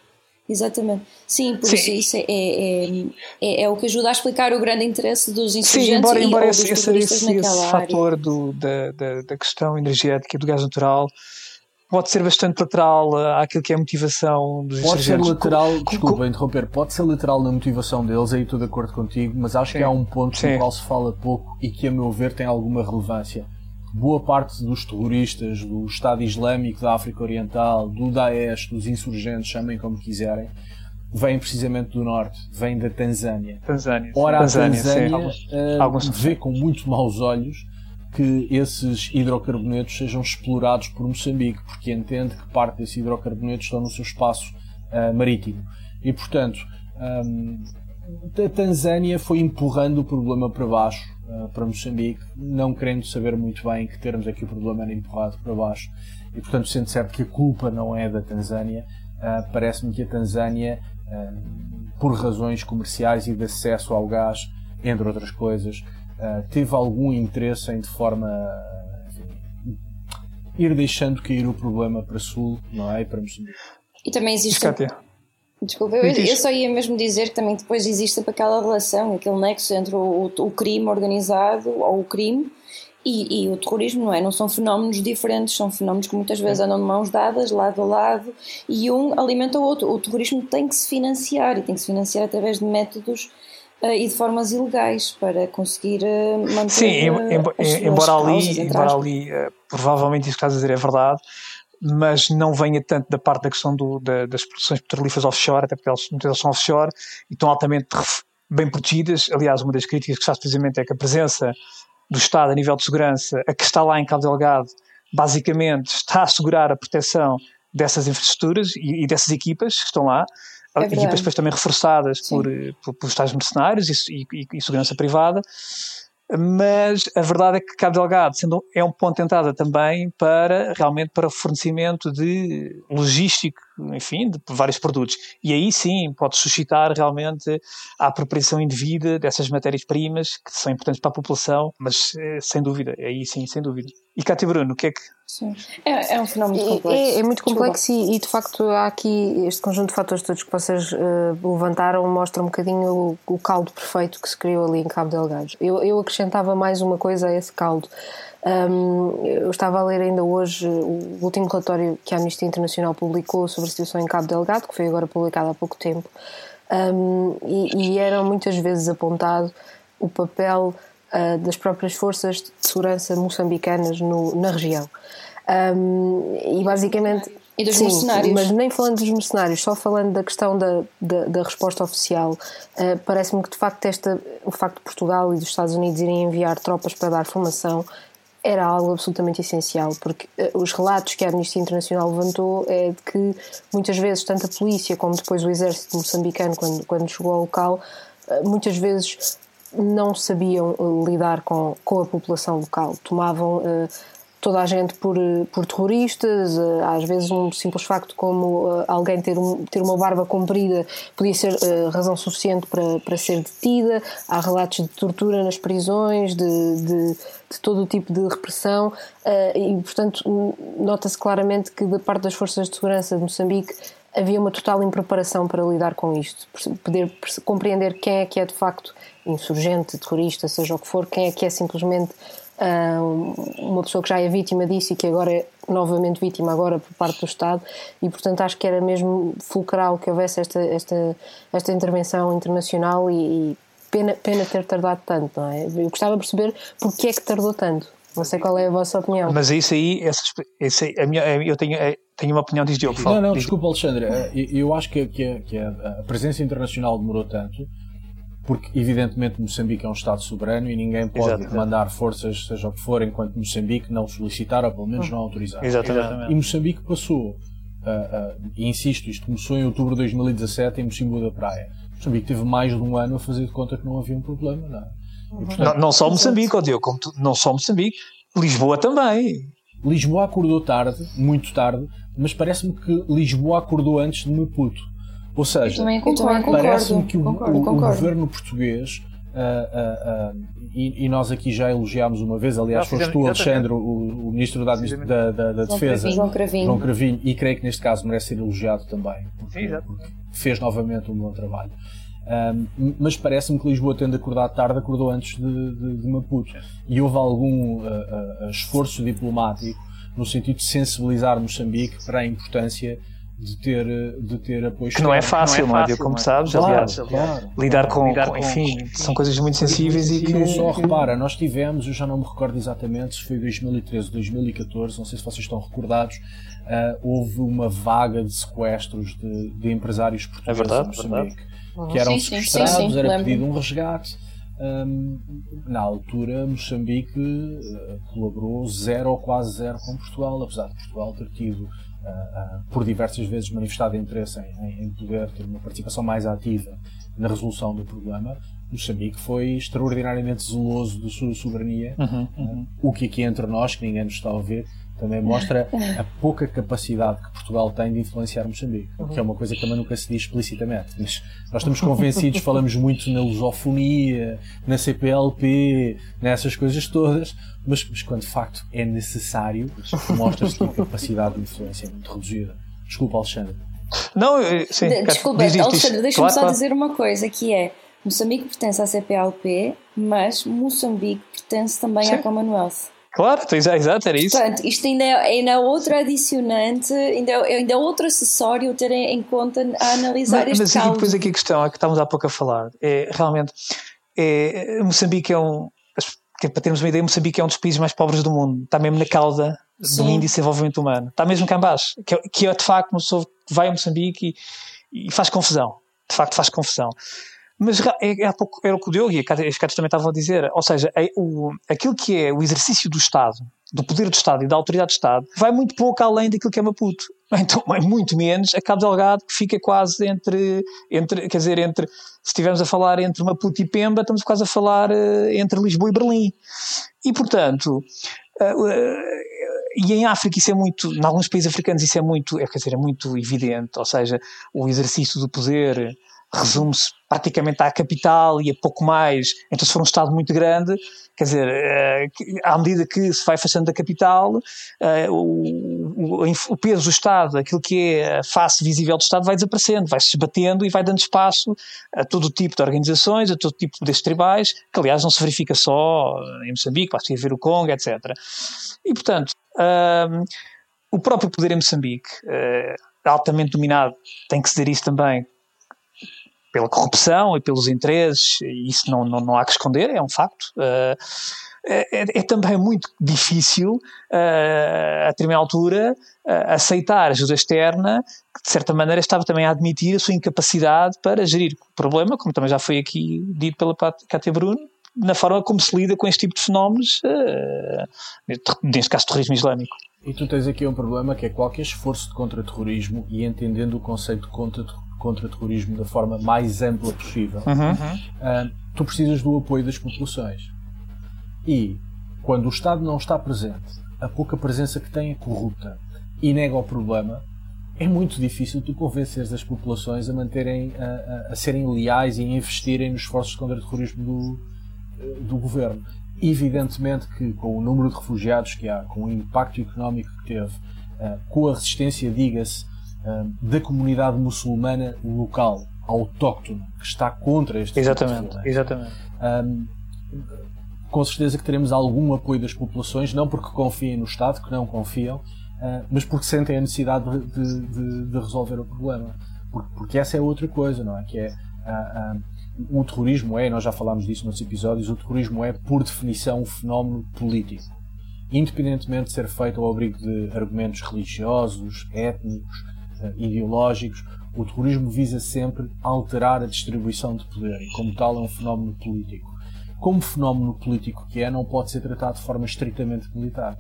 Exatamente. Sim, por Sim. isso isso é, é, é, é, o que ajuda a explicar o grande interesse dos insurgentes Sim, embora, embora esse, esse, esse, esse fator do, da, da, da questão energética do gás natural pode ser bastante lateral àquilo que é a motivação dos Pode ser lateral, com, desculpa com... interromper, pode ser lateral na motivação deles, aí estou de acordo contigo, mas acho Sim. que há um ponto Sim. no qual se fala pouco e que, a meu ver, tem alguma relevância boa parte dos terroristas do Estado Islâmico da África Oriental, do Daesh, dos insurgentes, chamem como quiserem, vêm precisamente do norte, vêm da Tanzânia. Tanzânia. Ora, a Tanzânia uh, vê com muito maus olhos que esses hidrocarbonetos sejam explorados por Moçambique, porque entende que parte desses hidrocarbonetos estão no seu espaço uh, marítimo. E, portanto, um, a Tanzânia foi empurrando o problema para baixo uh, para Moçambique, não querendo saber muito bem que termos aqui o problema era empurrado para baixo. E, portanto, sendo certo que a culpa não é da Tanzânia, uh, parece-me que a Tanzânia, uh, por razões comerciais e de acesso ao gás, entre outras coisas, teve algum interesse em, de forma enfim, ir deixando cair o problema para Sul, não é? E para Moçambique. E também existe. Desculpa, eu, eu, só ia mesmo dizer que também depois existe aquela relação, aquele nexo entre o, o crime organizado ou o crime e, e, o terrorismo, não é? Não são fenómenos diferentes, são fenómenos que muitas vezes andam de mãos dadas, lado a lado, e um alimenta o outro. O terrorismo tem que se financiar e tem que se financiar através de métodos uh, e de formas ilegais para conseguir uh, manter. Sim, em, em, embora ali, embora ali provavelmente isso que estás a dizer é verdade mas não venha tanto da parte da questão do, da, das produções petrolíferas offshore, até porque elas, muitas delas são offshore e estão altamente bem protegidas. Aliás, uma das críticas que faz precisamente é que a presença do Estado a nível de segurança, a que está lá em Cabo Delgado, basicamente está a assegurar a proteção dessas infraestruturas e, e dessas equipas que estão lá. É equipas depois também reforçadas por, por, por Estados mercenários e, e, e segurança privada. Mas a verdade é que Cabo Delgado sendo, é um ponto de entrada também para realmente para o fornecimento de logístico enfim, de vários produtos. E aí sim pode suscitar realmente a apropriação indevida dessas matérias-primas que são importantes para a população, mas eh, sem dúvida, aí sim, sem dúvida. E Cátia Bruno, o que é que. Sim. É, é um fenómeno muito complexo. É, é muito complexo e, e, de facto há aqui este conjunto de fatores todos que vocês uh, levantaram mostra um bocadinho o, o, caldo perfeito que se criou ali em Cabo Delgado. Eu, eu acrescentava mais uma coisa a esse caldo. Um, eu estava a ler ainda hoje o último relatório que a Amnistia Internacional publicou sobre a situação em Cabo Delgado, que foi agora publicado há pouco tempo, um, e, e, era muitas vezes apontado o papel uh, das próprias forças de segurança moçambicanas no, na região. Um, e basicamente. E dos sim, mercenários. Mas nem falando dos mercenários, só falando da questão da, da, da resposta oficial, uh, parece-me que de facto esta, o facto de Portugal e dos Estados Unidos irem enviar tropas para dar formação era algo absolutamente essencial, porque uh, os relatos que a Amnistia Internacional levantou é de que muitas vezes tanto a polícia como depois o exército moçambicano, quando, quando chegou ao local, uh, muitas vezes não sabiam uh, lidar com, com a população local. Tomavam toda a gente por, por terroristas, às vezes um simples facto como alguém ter, um, ter uma barba comprida podia ser razão suficiente para, para ser detida. Há relatos de tortura nas prisões, de, de de todo o tipo de repressão eh, e, portanto, nota-se claramente que da parte das forças de segurança de Moçambique havia uma total impreparação para lidar com isto, poder compreender quem é que é de facto insurgente, terrorista, seja o que for, quem é que é simplesmente uh, uma pessoa que já é vítima disso e que agora é novamente vítima agora por parte do Estado e portanto acho que era mesmo fulcral que houvesse esta, esta, esta intervenção internacional e, e pena, pena ter tardado tanto, não é? Eu gostava de perceber porque é que tardou tanto. Não sei qual é a vossa opinião. Mas isso aí, essa, essa, a minha, eu tenho, tenho uma opinião, diz Diogo. Não, não, desculpa, Alexandre. Eh, eu acho que, que, que a presença internacional demorou tanto porque, evidentemente, Moçambique é um Estado soberano e ninguém pode Exatamente. mandar forças, seja o que for, enquanto Moçambique não solicitar ou pelo menos não autorizar. Exatamente. E Moçambique passou, uh, uh, e insisto, isto começou em outubro de 2017 em Mocimbo da Praia Moçambique teve mais de um ano a fazer de conta que não havia um problema. Não, é? e, portanto, não, não, só Moçambique, oh como tu, não só Moçambique, Lisboa também. Lisboa acordou tarde, muito tarde, mas parece-me que Lisboa acordou antes de Maputo. Ou seja, parece-me que o, concordo, o, concordo. o, governo português, uh, uh, uh, e, e, nós aqui já elogiámos uma vez, aliás, foste tu, Alexandre, o, o, ministro da, da, da, da Defesa, João Cravinho. João Cravinho, e creio que neste caso merece ser elogiado também, porque, porque fez novamente um bom trabalho. Um, mas parece-me que Lisboa, tendo acordado tarde, acordou antes de, de, de Maputo. E houve algum uh, uh, esforço diplomático no sentido de sensibilizar Moçambique para a importância de ter, de ter apoio. Que não é fácil, não é, fácil, como é? sabes, claro, aliás. Claro, lidar, com, lidar com, enfim, são coisas muito sensíveis e, e que. não só, repara, nós tivemos, eu já não me recordo exatamente se foi 2013 ou 2014, não sei se vocês estão recordados, uh, houve uma vaga de sequestros de, de empresários portugueses é verdade, em Moçambique, verdade. que eram sim, sequestrados, sim, sim, era lembro. pedido um resgate. Um, na altura, Moçambique uh, colaborou zero ou quase zero com Portugal, apesar de Portugal ter tido, por diversas vezes, manifestado interesse em, em, poder ter uma participação mais ativa na resolução do problema. Moçambique foi extraordinariamente zeloso da sua soberania, uhum, uhum. o que aqui entre nós, que ninguém nos está a ouvir, também mostra a pouca capacidade que Portugal tem de influenciar Moçambique, que é uma coisa que também nunca se diz explicitamente. Mas nós estamos convencidos, falamos muito na lusofonia, na CPLP, nessas coisas todas, mas, mas quando de facto é necessário, mostra-se que a capacidade de influência é muito reduzida. Desculpa, Alexandre. Não, sim, Desculpa, diz, Alexandre, deixa-me claro, só claro. dizer uma coisa, que é Moçambique pertence à CPLP, mas Moçambique pertence também sim. à Commonwealth. Claro, exato, era isso. Portanto, isto ainda é, ainda é outro adicionante, ainda é, ainda é outro acessório ter em conta a analisar mas, este Mas aqui, depois aqui a questão, a que estávamos há pouco a falar, é realmente, é, Moçambique é um, para termos uma ideia, Moçambique é um dos países mais pobres do mundo, está mesmo na cauda Sim. do índice de desenvolvimento humano, está mesmo cá em baixo, que, é, que é de facto uma pessoa que vai a Moçambique e, e faz confusão, de facto faz confusão. Mas é, é, pouco era o que o Diogo e as Cátios também estavam a dizer, ou seja, é, o, aquilo que é o exercício do Estado, do poder do Estado e da autoridade do Estado, vai muito pouco além daquilo que é Maputo. Então, é muito menos a Cabo Delgado, que fica quase entre, entre, quer dizer, entre, se estivermos a falar entre Maputo e Pemba, estamos quase a falar uh, entre Lisboa e Berlim. E, portanto, uh, uh, e em África isso é muito, em alguns países africanos isso é muito, é, quer dizer, é muito evidente, ou seja, o exercício do poder resume-se praticamente à capital e a pouco mais. Então, se for um Estado muito grande, quer dizer, eh, à medida que se vai afastando da capital, eh, o, peso do Estado, aquilo que é a face visível do Estado, vai desaparecendo, vai se esbatendo e vai dando espaço a todo tipo de organizações, a todo tipo de tribais, que aliás não se verifica só em Moçambique, basta ir ver o Congo, etc. E, portanto, um, o próprio poder em Moçambique, altamente dominado, tem que ceder isso também pela corrupção e pelos interesses, isso não, não, não há que esconder, é um facto. Uh, é, é, também muito difícil, uh, a determinada altura, uh, aceitar ajuda externa, que de certa maneira estava também a admitir a sua incapacidade para gerir o problema, como também já foi aqui dito pela Cátia Bruno, na forma como se lida com este tipo de fenómenos, uh, neste caso terrorismo islâmico. E tu tens aqui um problema que é qualquer esforço de contra-terrorismo e entendendo o conceito de contra-terrorismo da forma mais ampla possível, uhum. uh, tu precisas do apoio das populações. E quando o Estado não está presente, a pouca presença que tem é corrupta e nega o problema, é muito difícil tu convenceres as populações a manterem, a, a, a serem leais e a investirem nos esforços de contra-terrorismo do, do governo. Evidentemente que com o número de refugiados que há, com o impacto económico que teve, uh, com a resistência, diga-se, da comunidade muçulmana local, autóctone, que está contra este Exatamente, tipo exatamente. Um, com certeza que teremos algum apoio das populações, não porque confiem no Estado, que não confiam, uh, mas porque sentem a necessidade de, de, de resolver o problema. Porque, porque, essa é outra coisa, não é? Que é o terrorismo é, nós já falámos disso nos episódios, o terrorismo é, por definição, um fenómeno político. Independentemente de ser feito ao abrigo de argumentos religiosos, étnicos, eh, ideológicos, o terrorismo visa sempre alterar a distribuição de poder e, como tal, é um fenómeno político. Como fenómeno político que é, não pode ser tratado de forma estritamente militar.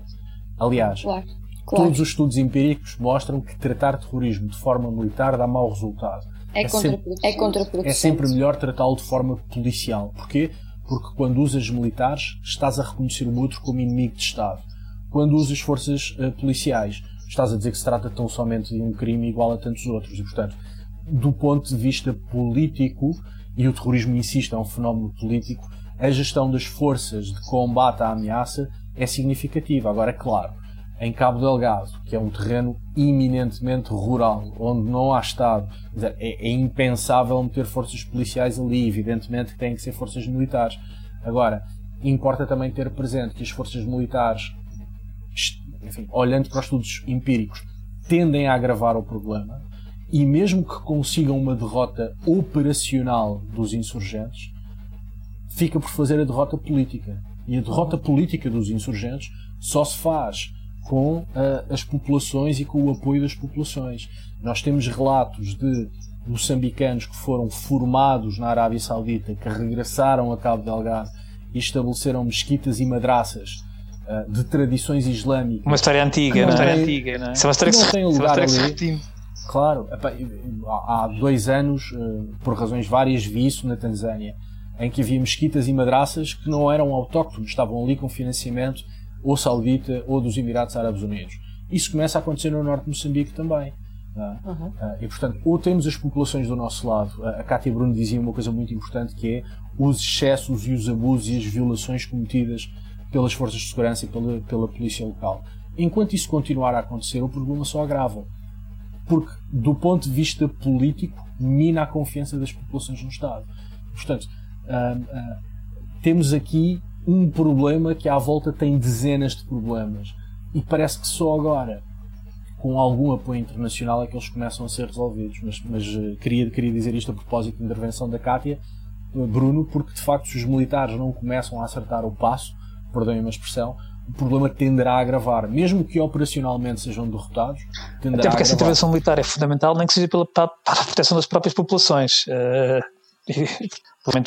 Aliás, claro, claro. todos os estudos empíricos mostram que tratar terrorismo de forma militar dá mau resultado. É, é, sempre, é contraproducente. É sempre melhor tratá-lo de forma policial. Porquê? Porque quando usas militares, estás a reconhecer o outro como inimigo de Estado. Quando usas forças uh, policiais, estás a dizer que se trata tão somente de um crime igual a tantos outros. E, portanto, do ponto de vista político, e o terrorismo, insisto, é um fenómeno político, a gestão das forças de combate à ameaça é significativa. Agora, claro, em Cabo Delgado, que é um terreno eminentemente rural, onde não há Estado. É, é, impensável meter forças policiais ali, evidentemente que têm que ser forças militares. Agora, importa também ter presente que as forças militares, enfim, olhando para os estudos empíricos, tendem a agravar o problema e mesmo que consigam uma derrota operacional dos insurgentes, fica por fazer a derrota política. E a derrota política dos insurgentes só se faz com uh, as populações e com o apoio das populações. Nós temos relatos de moçambicanos que foram formados na Arábia Saudita, que regressaram a Cabo Delgado e estabeleceram mesquitas e madraças uh, de tradições islâmicas. Uma história antiga, uma história antiga, não é? Isso é uma história que, não tem lugar ali. Claro, há dois anos, uh, por razões várias, vi isso na Tanzânia, em que havia mesquitas e madraças que não eram autóctones, estavam ali com financiamento ou saudita ou dos Emirados Árabes Unidos. Isso começa a acontecer no norte de Moçambique também. É? Uhum. E portanto, ou temos as populações do nosso lado, a Cátia Bruno dizia uma coisa muito importante que é os excessos e os abusos e as violações cometidas pelas forças de segurança e pela, pela polícia local. Enquanto isso continuar a acontecer, o problema só agrava. Porque, do ponto de vista político, mina a confiança das populações no Estado. Portanto, uh, uh, temos aqui um problema que à volta tem dezenas de problemas. E parece que só agora, com algum apoio internacional, é que eles começam a ser resolvidos. Mas, mas uh, queria, queria dizer isto a propósito da intervenção da Kátia, uh, Bruno, porque de facto, se os militares não começam a acertar o passo, perdoem a expressão, o problema tenderá a agravar, mesmo que operacionalmente sejam derrotados. Até porque essa intervenção militar é fundamental, nem que seja pela, para a proteção das próprias populações. Uh,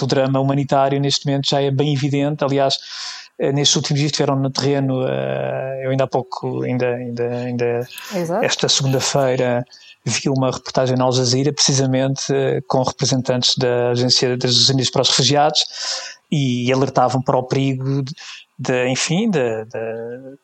o drama humanitário neste momento já é bem evidente. Aliás, eh, nestes últimos dias estiveram no terreno, eh, eu ainda há pouco, ainda, ainda, ainda esta segunda-feira, vi uma reportagem na Al Jazeera, precisamente com representantes da Agência das Nações Unidas para os Refugiados, e alertavam para o perigo de, enfim, de, de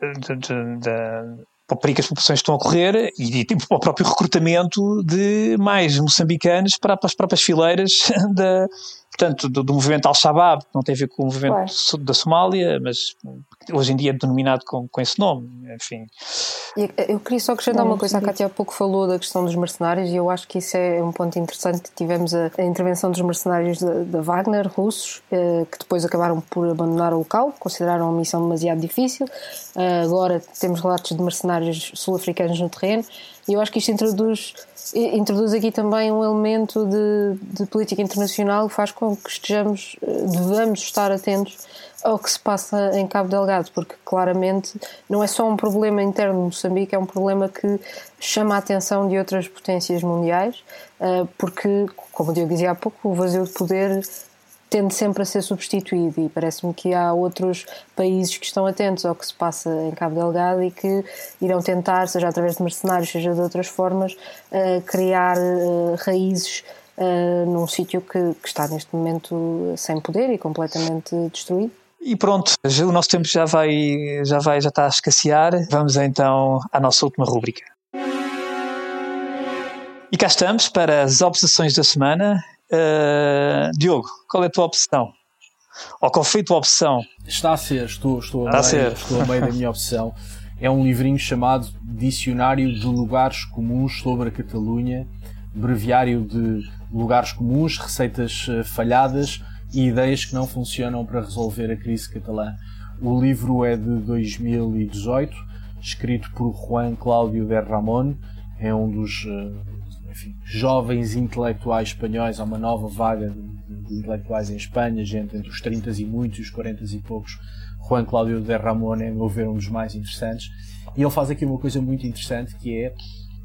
de, para as populações estão a correr e, e tipo, o próprio recrutamento de mais moçambicanos para, para as próprias fileiras da, portanto, do, do movimento Al-Shabaab, não tem a ver com o movimento claro. da Somália, mas hoje em dia é denominado com, com esse nome, enfim. Eu queria só acrescentar uma coisa, a Cátia há pouco falou da questão dos mercenários e eu acho que isso é um ponto interessante. Tivemos a, a intervenção dos mercenários da, Wagner, russos, eh, que depois acabaram por abandonar o local, consideraram a missão demasiado difícil. Eh, agora temos relatos de mercenários sul-africanos no terreno e eu acho que isto introduz introduz aqui também um elemento de, de, política internacional que faz com que estejamos, eh, devamos estar atentos ao que se passa em Cabo Delgado, porque claramente não é só um problema interno de Moçambique, é um problema que chama a atenção de outras potências mundiais, eh, porque, como eu dizia há pouco, o vazio de poder tende sempre a ser substituído e parece-me que há outros países que estão atentos ao que se passa em Cabo Delgado e que irão tentar, seja através de mercenários, seja de outras formas, uh, criar uh, raízes uh, num sítio que, que, está neste momento sem poder e completamente destruído. E pronto, o nosso tempo já vai, já vai, já está a escassear. Vamos então à nossa última rúbrica. E cá estamos para as obsessões da semana. Uh, Diogo, qual é a tua opção? Ou qual foi a tua opção? Está a ser, estou, estou, a, meio, a ser. estou a meio da minha opção. É um livrinho chamado Dicionário de Lugares Comuns sobre a Catalunha, breviário de lugares comuns, receitas eh, falhadas e ideias que não funcionam para resolver a crise catalã. O livro é de 2018, escrito por Juan Cláudio de Ramón, é um dos uh, enfim, jovens intelectuais espanhóis, há uma nova vaga de, de, intelectuais em Espanha, gente entre os 30 e muitos e os 40 e poucos. Juan Cláudio de Ramón é, a meu ver, um dos mais interessantes. E ele faz aqui uma coisa muito interessante que é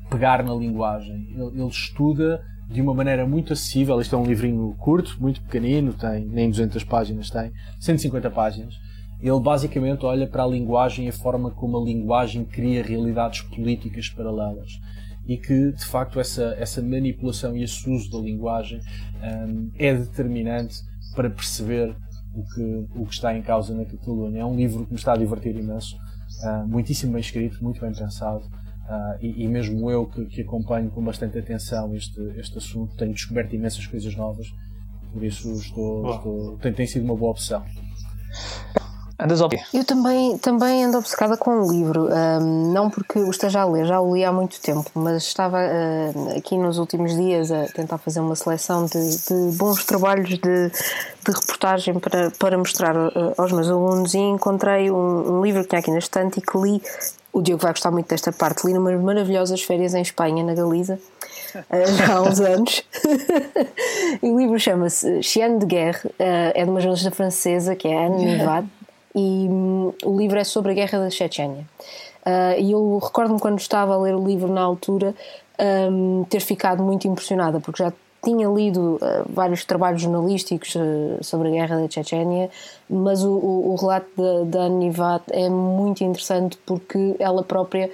pegar na linguagem. Ele, ele estuda de uma maneira muito acessível. Isto é um livrinho curto, muito pequenino, tem nem 200 páginas, tem 150 páginas. Ele basicamente olha para a linguagem e a forma como a linguagem cria realidades políticas paralelas e que de facto essa, essa manipulação e esse uso da linguagem um, é determinante para perceber o que, o que está em causa na Catalunha. É um livro que me está a divertir imenso, uh, muitíssimo bem escrito, muito bem pensado. Uh, e, e, mesmo eu que, que, acompanho com bastante atenção este, este assunto, tenho descoberto imensas coisas novas, por isso estou, estou tem, tem sido uma boa opção. Andas ao Eu também, também ando obcecada com o livro, não porque o esteja a ler, já o li há muito tempo, mas estava uh, aqui nos últimos dias a tentar fazer uma seleção de, de bons trabalhos de, de, reportagem para, para mostrar uh, aos meus alunos e encontrei um, um, livro que tinha aqui na estante e que li. O Diogo vai gostar muito desta parte. Li numas maravilhosas férias em Espanha, na Galiza, uh, já há uns anos. e o livro chama-se Chienne de Guerre, é de uma jornalista francesa que é Anne Nivad e um, o livro é sobre a guerra da Chechênia. Uh, e eu recordo-me quando estava a ler o livro na altura um, ter ficado muito impressionada, porque já tinha lido uh, vários trabalhos jornalísticos uh, sobre a guerra da Chechênia, mas o, o, o relato da Anivat é muito interessante porque ela própria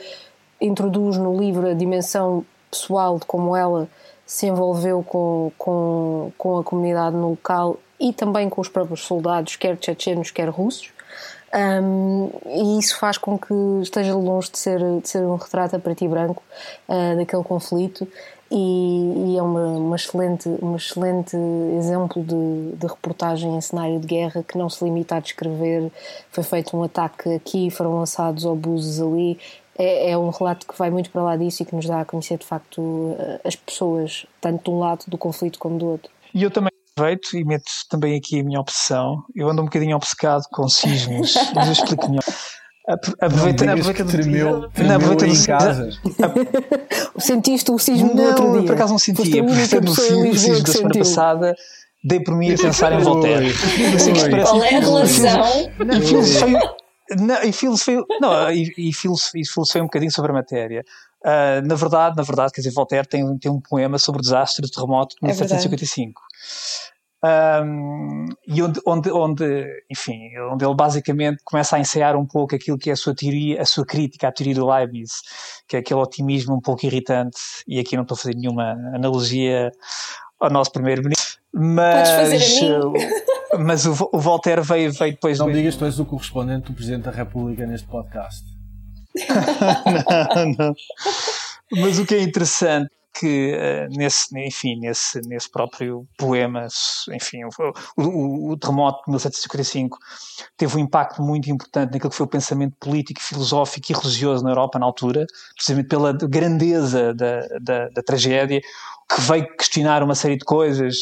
introduz no livro a dimensão pessoal de como ela se envolveu com, com, com a comunidade no local e também com os próprios soldados, quer chechenos, quer russos. Um, e isso faz com que esteja longe de ser, de ser um retrato a preto e branco uh, daquele conflito e, e, é uma, uma, excelente, um excelente exemplo de, de, reportagem em cenário de guerra que não se limita a descrever foi feito um ataque aqui, foram lançados obusos ali é, é, um relato que vai muito para lá disso e que nos dá a conhecer de facto as pessoas, tanto de um lado do conflito como do outro. E eu também aproveito e meto também aqui a minha opção. Eu ando um bocadinho obcecado com sismos, mas eu explico melhor. Aproveita, não aproveita do tremeu, tremeu aproveita em casa. Sentiste o sismo do outro dia? por acaso não sentia. Porque no sismo da semana passada dei por mim a pensar em Voltaire. Qual é a relação? E filosofei, não, e filosofei, não, e, e filosofei um bocadinho sobre a matéria. Uh, na verdade, na verdade, quer dizer, Voltaire tem, tem um poema sobre o desastre do terremoto de 1755. É um, e onde, onde, onde, enfim, onde ele basicamente começa a ensaiar um pouco aquilo que é a sua teoria, a sua crítica à teoria do Leibniz, que é aquele otimismo um pouco irritante, e aqui não estou a fazer nenhuma analogia ao nosso primeiro-ministro, mas... Podes fazer a mim? Mas o, o, Voltaire veio, veio depois. Não do... digas, tu és o correspondente do Presidente da República neste podcast. não, não. Mas o que é interessante que uh, nesse, enfim, nesse, nesse próprio poema, enfim, o, o, o terremoto de 1755 teve um impacto muito importante naquilo que foi o pensamento político, filosófico e religioso na Europa na altura, precisamente pela grandeza da, da, da tragédia, que veio questionar uma série de coisas,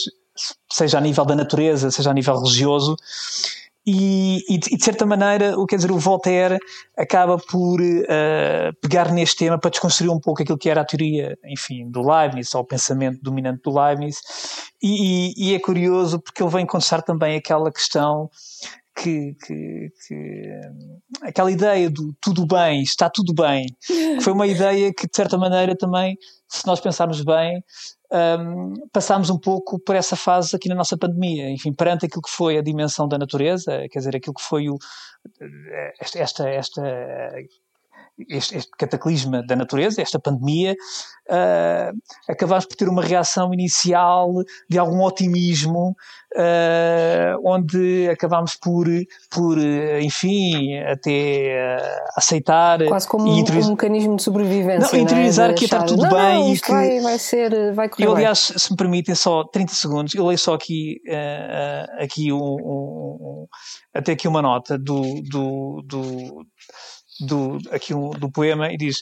seja a nível da natureza, seja a nível religioso, e, e, de certa maneira, o quer dizer, o Voltaire acaba por uh, pegar neste tema para desconstruir um pouco aquilo que era a teoria, enfim, do Leibniz, ou o pensamento dominante do Leibniz, e, e é curioso porque ele vem contestar também aquela questão que, que, que, aquela ideia do tudo bem, está tudo bem, que foi uma ideia que de certa maneira também, se nós pensarmos bem, um, passámos um pouco por essa fase aqui na nossa pandemia, enfim, perante aquilo que foi a dimensão da natureza, quer dizer, aquilo que foi o, esta, esta, este, este cataclisma da natureza, esta pandemia, uh, acabámos por ter uma reação inicial de algum otimismo, uh, onde acabámos por, por enfim, até uh, aceitar. Quase como um, um, mecanismo de sobrevivência. Não, interiorizar não é? que ia estar tudo não, bem. Não, e que, vai, vai ser, vai correr Eu, aliás, se me permitem só 30 segundos, eu leio só aqui, aqui um, um, até aqui uma nota do, do, do do, aqui um, do poema e diz: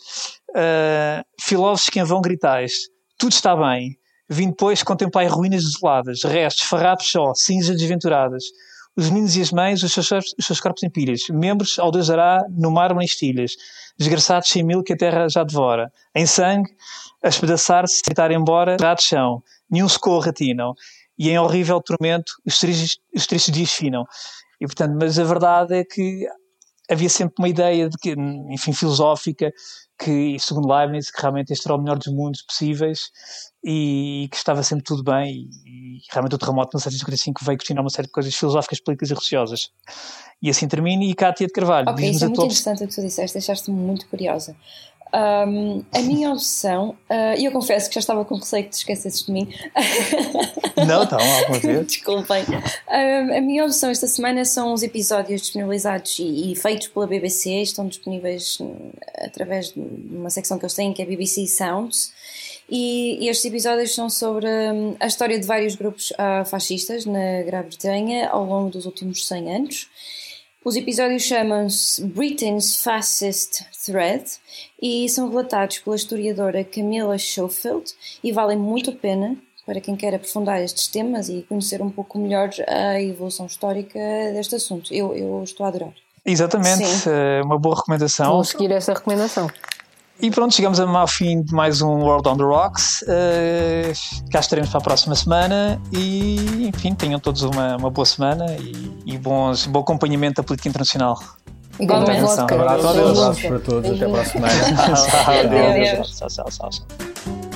uh, Filósofos que em vão gritais, tudo está bem. Vim depois contemplai ruínas desoladas, restos, farrapos só, cinzas desventuradas. Os meninos e as mães, os seus, os seus corpos em pilhas. Membros ao Deus no mármore em estilhas. Desgraçados cem mil que a terra já devora. Em sangue, a espedaçar-se, gritar embora, ratos chão. Nenhum socorro atinam. E em horrível tormento, os tristes, os tristes dias finam. E portanto, mas a verdade é que havia sempre uma ideia de que, enfim, filosófica, que, segundo Leibniz, que realmente este era o melhor dos mundos possíveis e que estava sempre tudo bem e, e realmente o terremoto de 1955 veio questionar uma série de coisas filosóficas, políticas e religiosas. E assim termina e Cátia de Carvalho. Ok, isso é muito interessante o que tu disseste, deixaste-me muito curiosa. Um, a minha opção, uh, e eu confesso que já estava com receio que te esquecesses de mim. Não, então, alguma vez. Desculpem. Um, a minha opção esta semana são os episódios disponibilizados e, e, feitos pela BBC, estão disponíveis hum, através de uma secção que eles têm que é BBC Sounds. E, e estes episódios são sobre um, a história de vários grupos uh, fascistas na Grã-Bretanha ao longo dos últimos 100 anos. Os episódios chamam-se Britain's Fascist Thread e são relatados pela historiadora Camilla Schofield e valem muito a pena para quem quer aprofundar estes temas e conhecer um pouco melhor a evolução histórica deste assunto. Eu, eu estou a adorar. Exatamente, Sim. É uma boa recomendação. Vou seguir essa recomendação. E pronto, chegamos ao fim de mais um World on the Rocks. Uh, cá estaremos para a próxima semana e, enfim, tenham todos uma, uma boa semana e, e bons, bom acompanhamento da política internacional. Igualmente. Um abraço, para todos, até para a semana. Tchau, tchau, tchau.